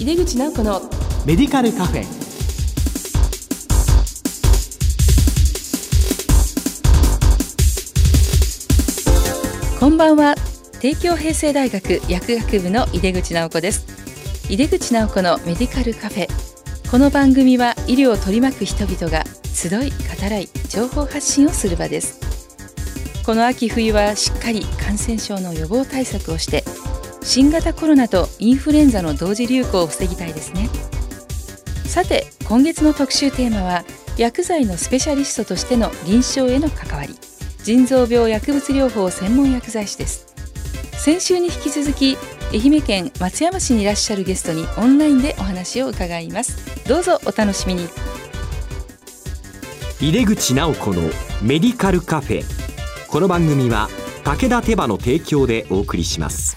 井出口直子のメディカルカフェ。こんばんは。帝京平成大学薬学部の井出口直子です。井出口直子のメディカルカフェ。この番組は医療を取り巻く人々が集い語らい情報発信をする場です。この秋冬はしっかり感染症の予防対策をして新型コロナとインフルエンザの同時流行を防ぎたいですね。さて今月の特集テーマは薬剤のスペシャリストとしての臨床への関わり。腎臓病薬物療法専門薬剤師です。先週に引き続き愛媛県松山市にいらっしゃるゲストにオンラインでお話を伺います。どうぞお楽しみに。井出口直子のメディカルカフェ。この番組は武田手羽の提供でお送りします。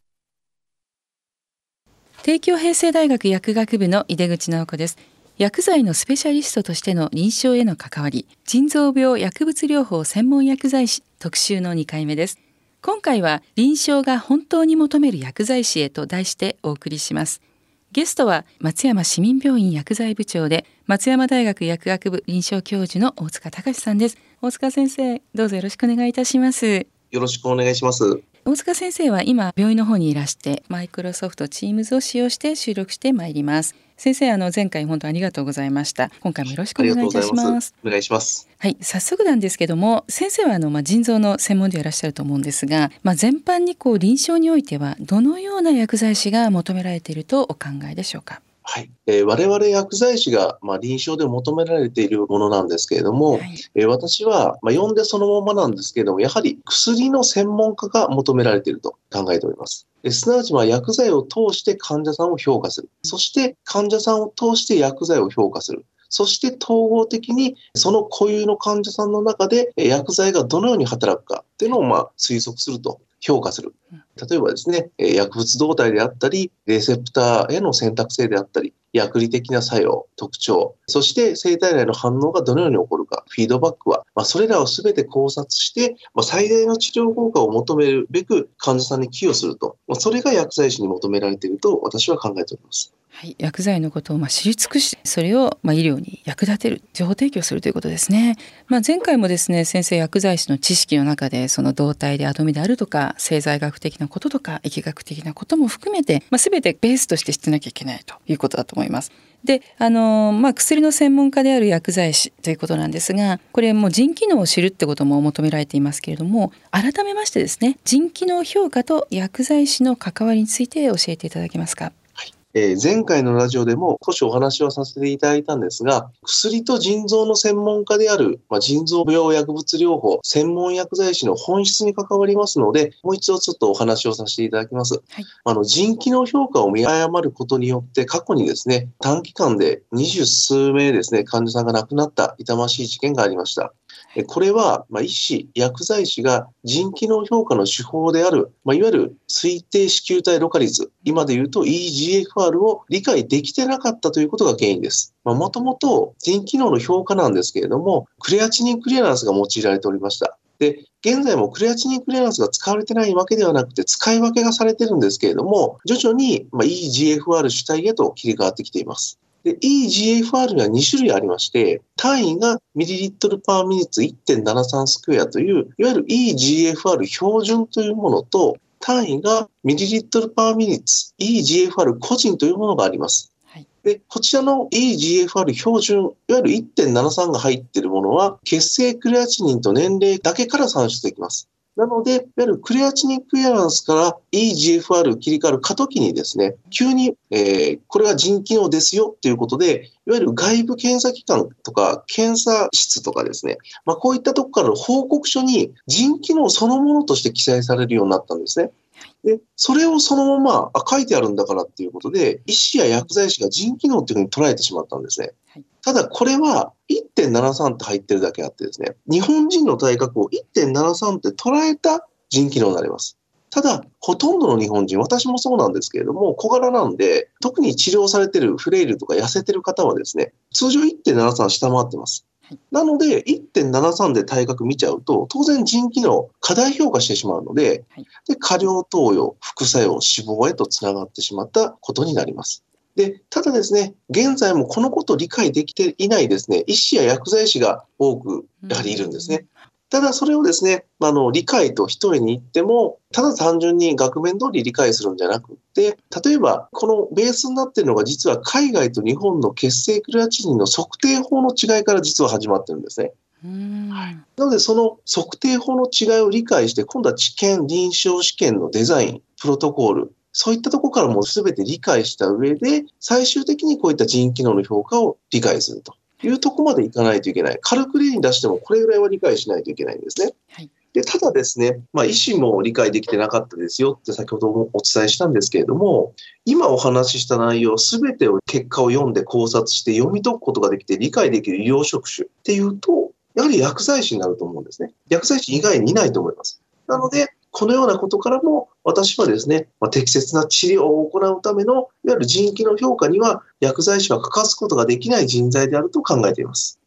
帝京平成大学薬学部の井出口直子です。薬剤のスペシャリストとしての臨床への関わり腎臓病薬物療法専門薬剤師特集の2回目です。今回は臨床が本当に求める薬剤師へと題してお送りします。ゲストは松山市民病院薬剤部長で松山大学薬学部臨床教授の大塚隆さんです。大塚先生どうぞよろしくお願いいたします。よろしくお願いします。大塚先生は今病院の方にいらしてマイクロソフト Teams を使用して収録してまいります。先生あの前回本当ありがとうございました。今回もよろしくお願いいたします。お願いします。はい早速なんですけども先生はあのまあ腎臓の専門でいらっしゃると思うんですがまあ全般にこう臨床においてはどのような薬剤師が求められているとお考えでしょうか？はい、えー、我々薬剤師が、まあ、臨床で求められているものなんですけれども、はい、えー、私は、まあ、読んでそのままなんですけれども、やはり薬の専門家が求められていると考えております。すなわち、まあ、薬剤を通して患者さんを評価する。そして患者さんを通して薬剤を評価する。そして統合的にその固有の患者さんの中で薬剤がどのように働くかっていうのをまあ推測すると評価する。例えばですね、薬物動態であったり、レセプターへの選択性であったり、薬理的な作用、特徴、そして生体内の反応がどのように起こるか、フィードバックは、まあ、それらを全て考察して、まあ、最大の治療効果を求めるべく患者さんに寄与すると、まあ、それが薬剤師に求められていると私は考えております。はい、薬剤のことをま知り尽くしそれをま医療に役立てる情報提供するということですね。まあ、前回もですね先生薬剤師の知識の中でその動態でアトミであるとか製剤学的なこととか疫学的なことも含めて、まあ、全てベースとして知ってなきゃいけないということだと思います。であのまあ、薬の専門家である薬剤師ということなんですがこれもう腎機能を知るってことも求められていますけれども改めましてですね腎機能評価と薬剤師の関わりについて教えていただけますか。えー、前回のラジオでも少しお話をさせていただいたんですが、薬と腎臓の専門家である、まあ、腎臓病薬物療法専門薬剤師の本質に関わりますので、もう一度ちょっとお話をさせていただきます。はい、あの腎機能評価を見誤ることによって、過去にですね、短期間で二十数名ですね、患者さんが亡くなった痛ましい事件がありました。これは、まあ、医師、薬剤師が腎機能評価の手法である、まあ、いわゆる推定子宮体ろ過率、今で言うと EGFR を理解できてなかったということが原因です。もともと腎機能の評価なんですけれども、クレアチニンクリアランスが用いられておりました。で、現在もクレアチニンクリアランスが使われてないわけではなくて、使い分けがされてるんですけれども、徐々に EGFR 主体へと切り替わってきています。で、EGFR には2種類ありまして、単位がミリリットルパーミニッツ1.73スクエアという、いわゆる EGFR 標準というものと、単位がミリリットルパーミニッツ EGFR 個人というものがあります。で、こちらの EGFR 標準、いわゆる1.73が入っているものは、血清クレアチニンと年齢だけから算出できます。なので、いわゆるクレアチニックエランスから EGFR 切り替わる過渡期にですね、急に、えー、これは腎機能ですよっていうことで、いわゆる外部検査機関とか検査室とかですね、まあ、こういったとこからの報告書に腎機能そのものとして記載されるようになったんですね。で、それをそのまま、あ、書いてあるんだからっていうことで、医師や薬剤師が腎機能っていうふうに捉えてしまったんですね。ただこれは1.73って入ってるだけあってですね、日本人の体格を1.73って捉えた腎機能になります。ただ、ほとんどの日本人、私もそうなんですけれども、小柄なんで、特に治療されてるフレイルとか痩せてる方はですね、通常1.73下回ってます。なので、1.73で体格見ちゃうと、当然腎機能過大評価してしまうので、で過量投与、副作用、死亡へとつながってしまったことになります。で、ただですね、現在もこのことを理解できていないですね、医師や薬剤師が多くやはりいるんですね。ただそれをですね、あの、理解と一重に言っても、ただ単純に額面通り理解するんじゃなくって、例えば、このベースになっているのが実は海外と日本の血清クレアチニンの測定法の違いから実は始まってるんですね。なので、その測定法の違いを理解して、今度は治験、臨床試験のデザイン、プロトコール、そういったところからも全て理解した上で、最終的にこういった人機能の評価を理解すると。いうとこまでいかないといけない。軽く例に出してもこれぐらいは理解しないといけないんですね。はい、でただですね、まあ、医師も理解できてなかったですよって先ほどもお伝えしたんですけれども、今お話しした内容すべてを結果を読んで考察して読み解くことができて理解できる医療職種っていうと、やはり薬剤師になると思うんですね。薬剤師以外にいないと思います。なので、このようなことからも、私はですね、まあ、適切な治療を行うための、いわゆる人気の評価には、薬剤師は欠かすことができない人材であると考えています。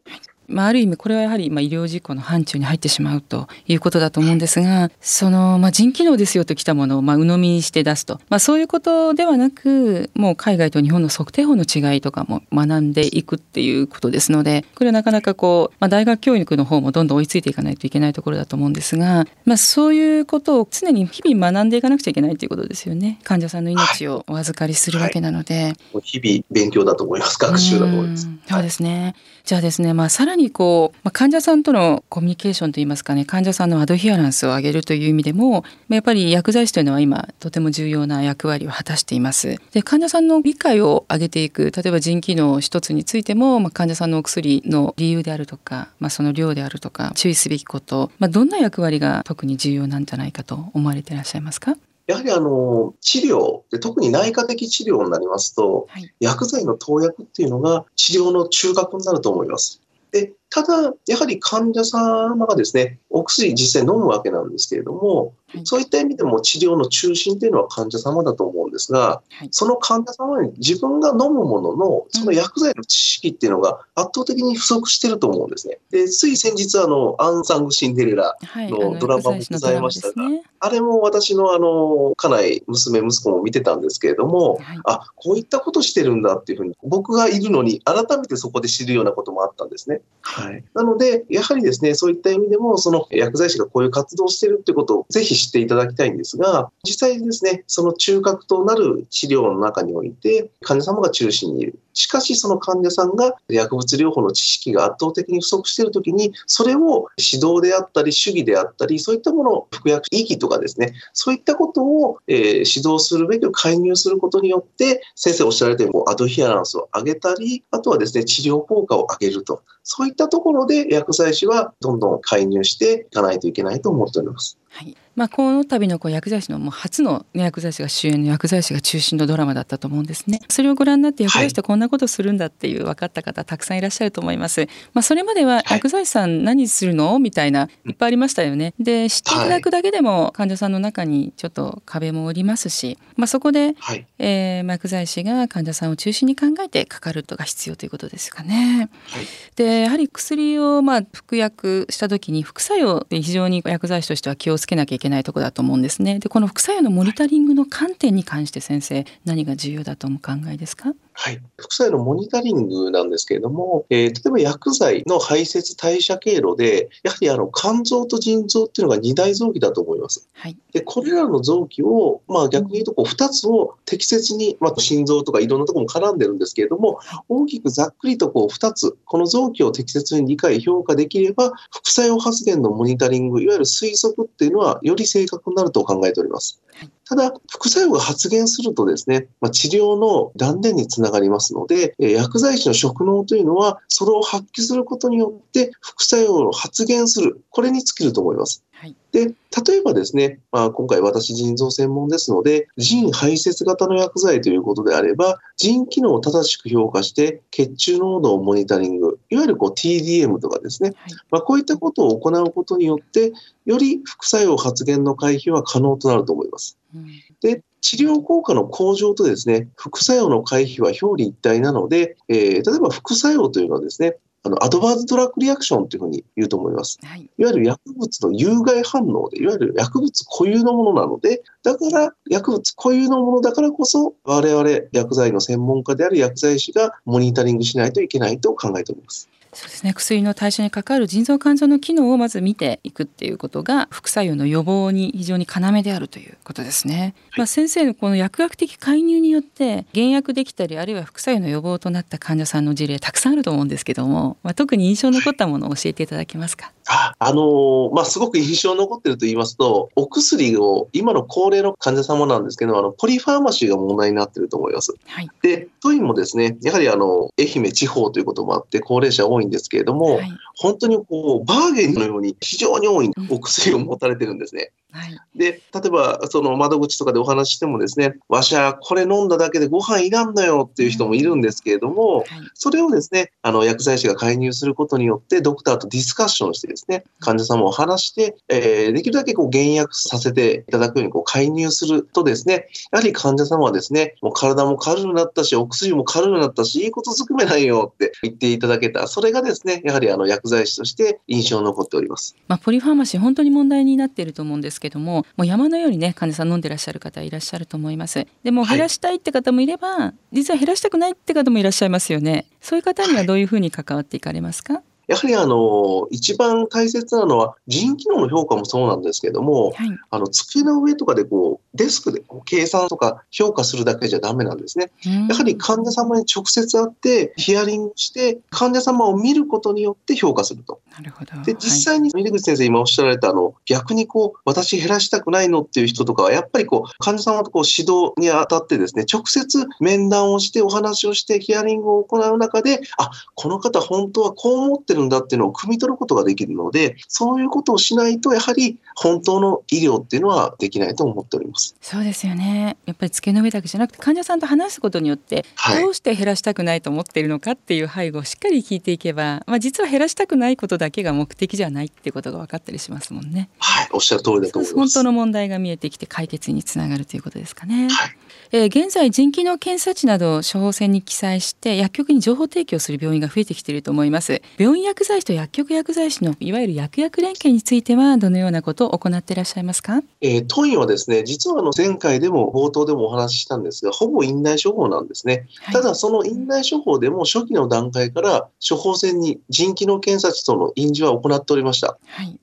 まあ、ある意味これはやはりまあ医療事故の範疇に入ってしまうということだと思うんですがそのまあ腎機能ですよときたものをまあ鵜呑みにして出すと、まあ、そういうことではなくもう海外と日本の測定法の違いとかも学んでいくっていうことですのでこれはなかなかこう、まあ、大学教育の方もどんどん追いついていかないといけないところだと思うんですが、まあ、そういうことを常に日々学んでいかなくちゃいけないということですよね。患者さんの命をお預かりするわけなので、はい。はい、日々勉強だと思います。学習だと思います。そうですね、じゃあですね、まあ、さらにこう、まあ、患者さんとのコミュニケーションといいますかね患者さんのアドヒアランスを上げるという意味でもやっぱり薬剤師というのは今とても重要な役割を果たしています。で患者さんの理解を上げていく例えば腎機能一つについても、まあ、患者さんのお薬の理由であるとか、まあ、その量であるとか注意すべきこと、まあ、どんな役割が特に重要なんじゃないかと思われていらっしゃいますか？やはりあの治療で、特に内科的治療になりますと、はい、薬剤の投薬っていうのが治療の中核になると思います。でただ、やはり患者様がですね、お薬実際飲むわけなんですけれども、はい、そういった意味でも治療の中心というのは患者様だと思うんですが、はい、その患者様に自分が飲むものの、その薬剤の知識っていうのが圧倒的に不足してると思うんですね。で、つい先日、あの、アンサング・シンデレラのドラマもございましたが、はいあね、あれも私のあの、家内、娘、息子も見てたんですけれども、あ、こういったことしてるんだっていうふうに、僕がいるのに改めてそこで知るようなこともあったんですね。はい。なので、やはりですね、そういった意味でも、その薬剤師がこういう活動をしているということをぜひ知っていただきたいんですが、実際にですね、その中核となる治療の中において、患者様が中心にいる。しかし、その患者さんが薬物療法の知識が圧倒的に不足しているときに、それを指導であったり、主義であったり、そういったものを服薬意義とかですね、そういったことを、え、指導するべきを介入することによって、先生おっしゃられたように、アドヒアランスを上げたり、あとはですね、治療効果を上げると。そういったところで薬剤師はどんどん介入していかないといけないと思っております。はいまあ、この度のこう薬剤師のもう初の、ね、薬剤師が主演の薬剤師が中心のドラマだったと思うんですね。それをご覧になって薬剤師ってこんなことするんだっていう分かった方たくさんいらっしゃると思います。まあ、それまでは薬剤師さん何するの？みたいないっぱいありましたよね。で知っていただくだけでも患者さんの中にちょっと壁もおりますし、まあ、そこで、はい、えー、薬剤師が患者さんを中心に考えてかかるとが必要ということですかね。はい、でやはり薬をまあ服薬した時に副作用で非常に薬剤師としては気をつけなきゃいけないところだと思うんですね。でこの副作用のモニタリングの観点に関して先生何が重要だとお考えですか？はい、副作用のモニタリングなんですけれども、えー、例えば薬剤の排泄代謝経路で、やはりあの肝臓と腎臓っていうのが二大臓器だと思います。はい、でこれらの臓器を、まあ、逆に言うとこう2つを適切に、まあ、心臓とかいろんなところも絡んでるんですけれども、大きくざっくりとこう2つ、この臓器を適切に理解、評価できれば、副作用発現のモニタリング、いわゆる推測っていういうのはより正確になると考えております。はいただ、副作用が発現するとですね、まあ、治療の断念につながりますので、えー薬剤師の職能というのは、それを発揮することによって副作用を発現する、これに尽きると思います。はい。で、例えばですね、まあ、今回私腎臓専門ですので、腎排泄型の薬剤ということであれば、腎機能を正しく評価して、血中濃度をモニタリング、いわゆるこう TDM とかですね、はい。まあ、こういったことを行うことによって、より副作用発現の回避は可能となると思います。うん。で、治療効果の向上とですね、副作用の回避は表裏一体なので、えー例えば副作用というのはですね、あのアドバーズドラッグリアクションというふうに言うと思います。はいいわゆる薬物の有害反応で、いわゆる薬物固有のものなので、だから薬物固有のものだからこそ、我々薬剤の専門家である薬剤師がモニタリングしないといけないと考えております。そうですね。薬の代謝に関わる腎臓肝臓の機能をまず見ていくっていうことが副作用の予防に非常に要であるということですね、まあ、先生のこの薬学的介入によって減薬できたりあるいは副作用の予防となった患者さんの事例たくさんあると思うんですけども、まあ、特に印象に残ったものを教えていただけますか？ああのーまあ、すごく印象に残っていると言いますと、お薬を、今の高齢の患者様なんですけど、あの、ポリファーマシーが問題になっていると思います。はい。で、当院もですね、やはりあの、愛媛地方ということもあって、高齢者多いんですけれども、はい本当にこう、バーゲンのように非常に多いお薬を持たれてるんですね。はいで、例えば、その窓口とかでお話ししてもですね、わしはこれ飲んだだけでご飯いらんのよっていう人もいるんですけれども、はいそれをですね、あの、薬剤師が介入することによって、ドクターとディスカッションしてですね、患者様を話して、えーできるだけこう、減薬させていただくようにこう介入するとですね、やはり患者様はですね、もう体も軽くなったし、お薬も軽くなったし、いいことずくめないよって言っていただけた。それがですね、やはりあの、薬剤師として印象に残っております。まあ、ポリファーマシー本当に問題になっていると思うんですけどももう山のようにね患者さん飲んでらっしゃる方いらっしゃると思います。でもはい。減らしたいって方もいれば、実は減らしたくないって方もいらっしゃいますよね。そういう方にはどういうふうに関わっていかれますか？やはりあの、一番大切なのは、腎機能の評価もそうなんですけども、はいあの、机の上とかでこう、デスクでこう計算とか評価するだけじゃダメなんですね。やはり患者様に直接会って、ヒアリングして、患者様を見ることによって評価すると。なるほどで、実際に峰口先生今おっしゃられた、あの、逆にこう、私減らしたくないのっていう人とかは、やっぱりこう、患者様とこう指導にあたってですね、直接面談をして、お話をして、ヒアリングを行う中で、あ、この方本当はこう思ってるんだっていうのを汲み取ることができるので、そういうことをしないと、やはり本当の医療っていうのはできないと思っております。そうですよねやっぱり机の上だけじゃなくて患者さんと話すことによってはいどうして減らしたくないと思っているのかっていう背後をしっかり聞いていけば、まあ、実は減らしたくないことだけが目的じゃないっていうことが分かったりしますもんね。はい、おっしゃる通りだと思い本ます。当の問題が見えてきて解決につながるということですかね。はいえー現在腎機能検査値などを処方箋に記載して薬局に情報提供する病院が増えてきていると思います病院薬剤師と薬局薬剤師のいわゆる薬薬連携についてはどのようなことを行っていらっしゃいますか？えー当院はですね、実はあの前回でも冒頭でもお話ししたんですが、ほぼ院内処方なんですね。はいただ、その院内処方でも初期の段階から処方箋に腎機能検査値との印字は行っておりました。はい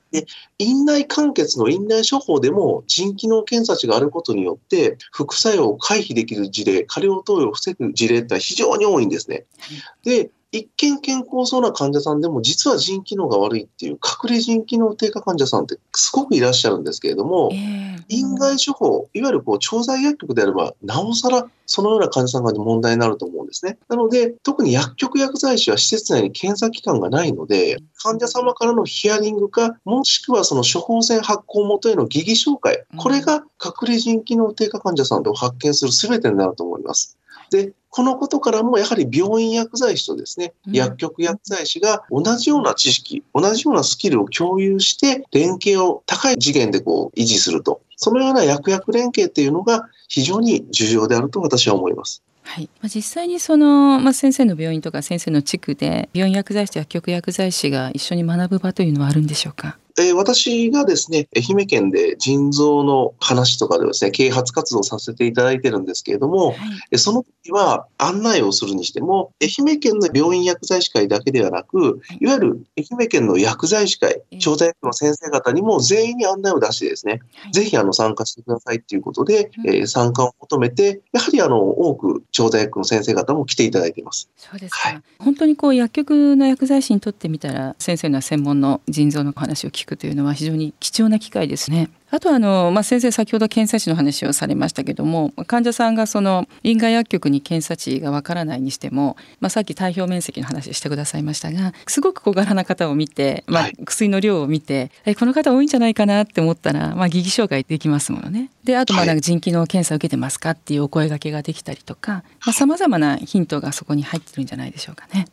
院内完結の院内処方でも腎機能検査値があることによって、副作用を回避できる事例、過量投与を防ぐ事例ってのは非常に多いんですね。で、一見健康そうな患者さんでも実は腎機能が悪いっていう隠れ腎機能低下患者さんってすごくいらっしゃるんですけれども、えー院外処方、いわゆるこう調剤薬局であれば、なおさらそのような患者さんが問題になると思うんですね。なので、特に薬局薬剤師は施設内に検査機関がないので、患者様からのヒアリングか、もしくはその処方箋発行元への疑義紹介うん、これが隠れ腎機能低下患者さんを発見する全てになると思います。で、このことからもやはり病院薬剤師とですね、うん薬局薬剤師が同じような知識、同じようなスキルを共有して、連携を高い次元でこう維持すると。そのような薬薬連携っていうのが非常に重要であると私は思います。はいまあ、実際にその、まあ、先生の病院とか先生の地区で病院薬剤師と薬局薬剤師が一緒に学ぶ場というのはあるんでしょうか？えー私がですね、愛媛県で腎臓の話とかでですね、啓発活動をさせていただいてるんですけれども、はい。えその時は案内をするにしても、愛媛県の病院薬剤師会だけではなくはい、いわゆる愛媛県の薬剤師会ええ、調剤薬の先生方にも全員に案内を出してですね、はい。ぜひあの参加してくださいっていうことで、うん。えー参加を求めて、やはりあの多く調剤薬の先生方も来ていただいています。そうですか、はい。本当にこう薬局の薬剤師にとってみたら先生の専門の腎臓のお話を聞聞くというのは非常に貴重な機会ですね。あとあの、まあ、先生先ほど検査値の話をされましたけども患者さんがその臨外薬局に検査値がわからないにしても、まあ、さっき体表面積の話してくださいましたがすごく小柄な方を見て、まあ、薬の量を見て、はい、この方多いんじゃないかなって思ったら、まあ、疑義障害できますものね。であとまあなんか腎機能検査受けてますかっていうお声がけができたりとかさまざ、まなヒントがそこに入ってるんじゃないでしょうかね。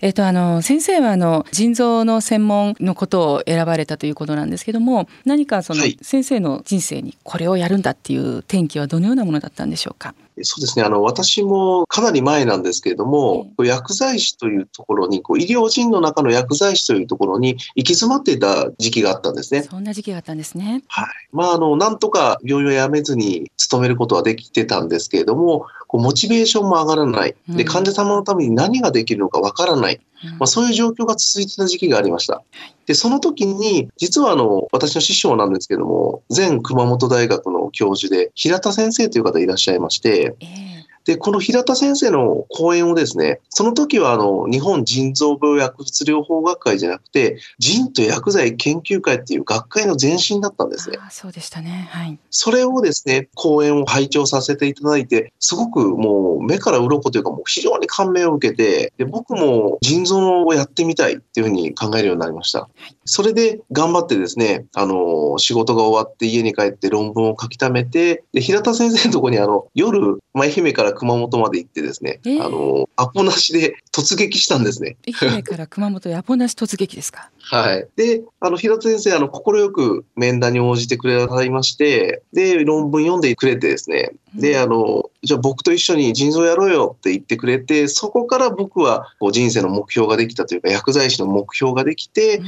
はいえっ、とあの先生はあの腎臓の専門のことを選ばれたということなんですけども何かその先生の人生にこれをやるんだっていう転機はどのようなものだったんでしょうか？そうですね。あの、私もかなり前なんですけれども、うん、薬剤師というところに、こう医療人の中の薬剤師というところに行き詰まっていた時期があったんですね。そんな時期があったんですね。はい。まあ、あの、なんとか病院を辞めずに勤めることはできてたんですけれども、こうモチベーションも上がらない。で、患者様のために何ができるのかわからない。まあ、そういう状況が続いてた時期がありました。で、その時に、実はあの、私の師匠なんですけども、前熊本大学の教授で、平田先生という方いらっしゃいまして、えーで、この平田先生の講演をですね、その時はあの、日本腎臓病薬物療法学会じゃなくて、腎と薬剤研究会っていう学会の前身だったんですね。あそうでしたね。はい。それをですね、講演を拝聴させていただいて、すごくもう目から鱗というかもう非常に感銘を受けて、で僕も腎臓をやってみたいっていうふうに考えるようになりました。はい、それで頑張ってですね、あの、仕事が終わって家に帰って論文を書き溜めて、で、平田先生のところにあの、夜、愛媛から熊本まで行ってですね、えー、あの、アポなしで突撃したんですね。愛媛から熊本へアポなし突撃ですか？はい。で、あの、平田先生、あの、快く面談に応じてくれなさいまして、で、論文読んでくれてですね、で、あの、じゃあ僕と一緒に腎臓やろうよって言ってくれて、そこから僕はこう人生の目標ができたというか、薬剤師の目標ができて、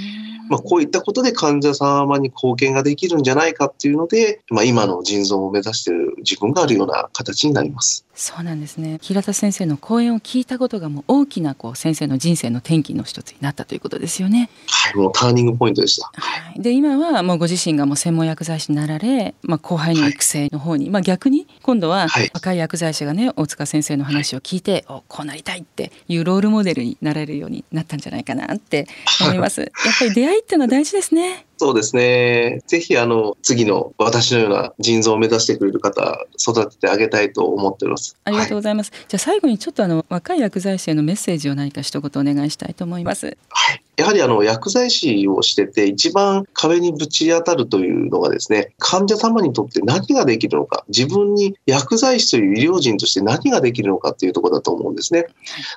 まあ、こういったことで患者様に貢献ができるんじゃないかっていうので、まあ、今の腎臓を目指している自分があるような形になります。そうなんですね。平田先生の講演を聞いたことがもう大きなこう先生の人生の転機の一つになったということですよね。はい、もうターニングポイントでした。はい。で今はもうご自身がもう専門薬剤師になられ、まあ後輩の育成の方に、はい、まあ逆に今度は若い薬剤師がね大塚先生の話を聞いて、はい、おこうなりたいっていうロールモデルになれるようになったんじゃないかなって思います。やっぱり出会いっていうのは大事ですね。そうですね。ぜひ、あの、次の私のような腎臓を目指してくれる方、育ててあげたいと思っております。ありがとうございます。はい、じゃあ、最後にちょっとあの、若い薬剤師へのメッセージを何か一言お願いしたいと思います。はい。やはりあの薬剤師をしてて一番壁にぶち当たるというのがですね患者様にとって何ができるのか自分に薬剤師という医療人として何ができるのかっていうところだと思うんですね。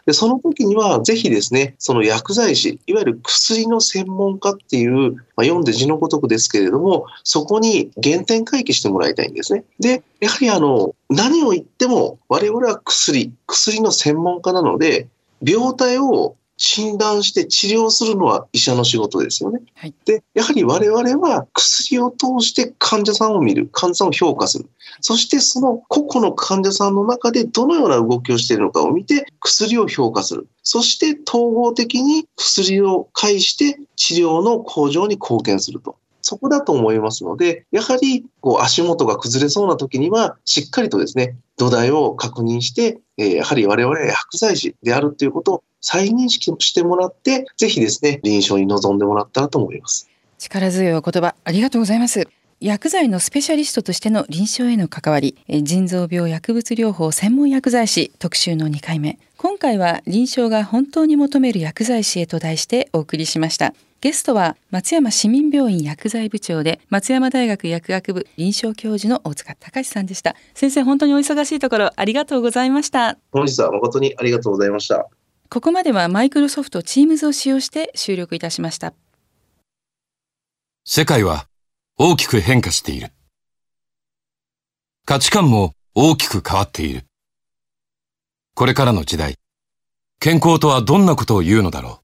でその時にはぜひですねその薬剤師いわゆる薬の専門家っていう、まあ、読んで字のごとくですけれどもそこに原点回帰してもらいたいんですね。でやはりあの何を言っても我々は薬薬の専門家なので病態を診断して治療するのは医者の仕事ですよね。はい、で、やはり我々は薬を通して患者さんを見る、患者さんを評価する。そしてその個々の患者さんの中でどのような動きをしているのかを見て薬を評価する。そして統合的に薬を介して治療の向上に貢献すると。そこだと思いますので、やはりこう足元が崩れそうな時には、しっかりとですね、土台を確認して、えー、やはり我々は薬剤師であるということを再認識してもらって、ぜひですね、臨床に臨んでもらったらと思います。力強いお言葉、ありがとうございます。薬剤のスペシャリストとしての臨床への関わり腎臓病薬物療法専門薬剤師特集の2回目今回は臨床が本当に求める薬剤師へと題してお送りしましたゲストは松山市民病院薬剤部長で松山大学薬学部臨床教授の大塚隆さんでした先生本当にお忙しいところありがとうございました本日は誠にありがとうございましたここまではマイクロソフト Teams を使用して収録いたしました。世界は大きく変化している。価値観も大きく変わっている。これからの時代、健康とはどんなことを言うのだろう。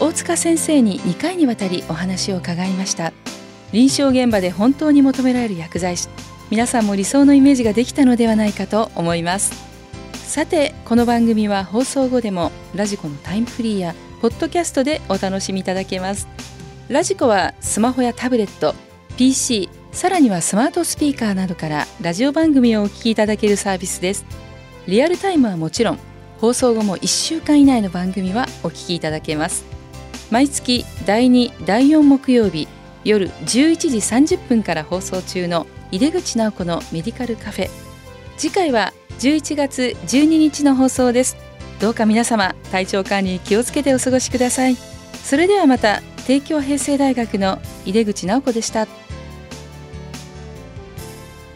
大塚先生に2回にわたりお話を伺いました。臨床現場で本当に求められる薬剤師。皆さんも理想のイメージができたのではないかと思います。さてこの番組は放送後でもラジコのタイムフリーやポッドキャストでお楽しみいただけます。ラジコはスマホやタブレット PC さらにはスマートスピーカーなどからラジオ番組をお聞きいただけるサービスです。リアルタイムはもちろん放送後も1週間以内の番組はお聞きいただけます。毎月第2第4木曜日夜11時30分から放送中の井出口直子のメディカルカフェ。次回は11月12日の放送です。どうか皆様体調管理に気をつけてお過ごしください。それではまた帝京平成大学の井出口直子でした。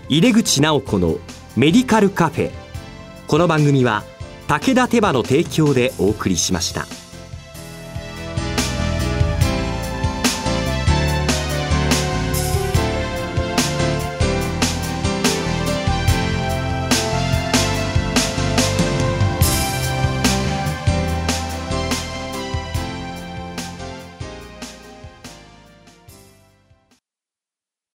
井出口直子のメディカルカフェ。この番組は武田手羽の提供でお送りしました。